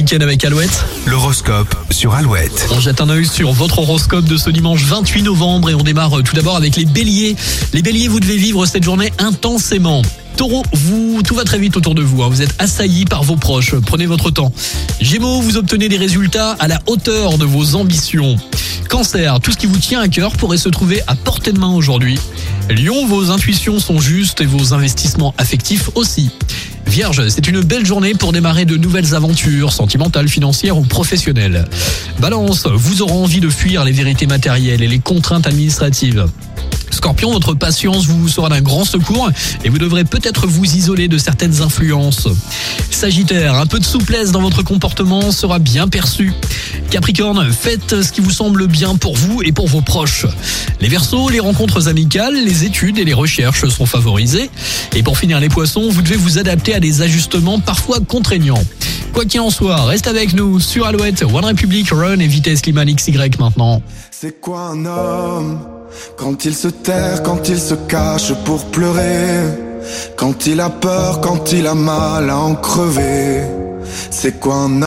week-end avec Alouette. L'horoscope sur Alouette. On jette un œil sur votre horoscope de ce dimanche 28 novembre et on démarre tout d'abord avec les béliers. Les béliers, vous devez vivre cette journée intensément. Taureau, vous, tout va très vite autour de vous. hein. Vous êtes assailli par vos proches. Prenez votre temps. Gémeaux, vous obtenez des résultats à la hauteur de vos ambitions. Cancer, tout ce qui vous tient à cœur pourrait se trouver à portée de main aujourd'hui. Lion, vos intuitions sont justes et vos investissements affectifs aussi. Vierge, c'est une belle journée pour démarrer de nouvelles aventures, sentimentales, financières ou professionnelles. Balance, vous aurez envie de fuir les vérités matérielles et les contraintes administratives. Scorpion, votre patience vous sera d'un grand secours et vous devrez peut-être vous isoler de certaines influences. Sagittaire, un peu de souplesse dans votre comportement sera bien perçu. Capricorne, faites ce qui vous semble bien pour vous et pour vos proches. Les Verseaux, les rencontres amicales, les études et les recherches sont favorisées. Et pour finir les poissons, vous devez vous adapter à des ajustements parfois contraignants. Quoi qu'il en soit, reste avec nous sur Alouette, One Republic, Run et Vitesse Liman XY maintenant. C'est quoi un homme Quand il se terre, quand il se cache pour pleurer? Quand il a peur, quand il a mal à en crever C'est quoi un homme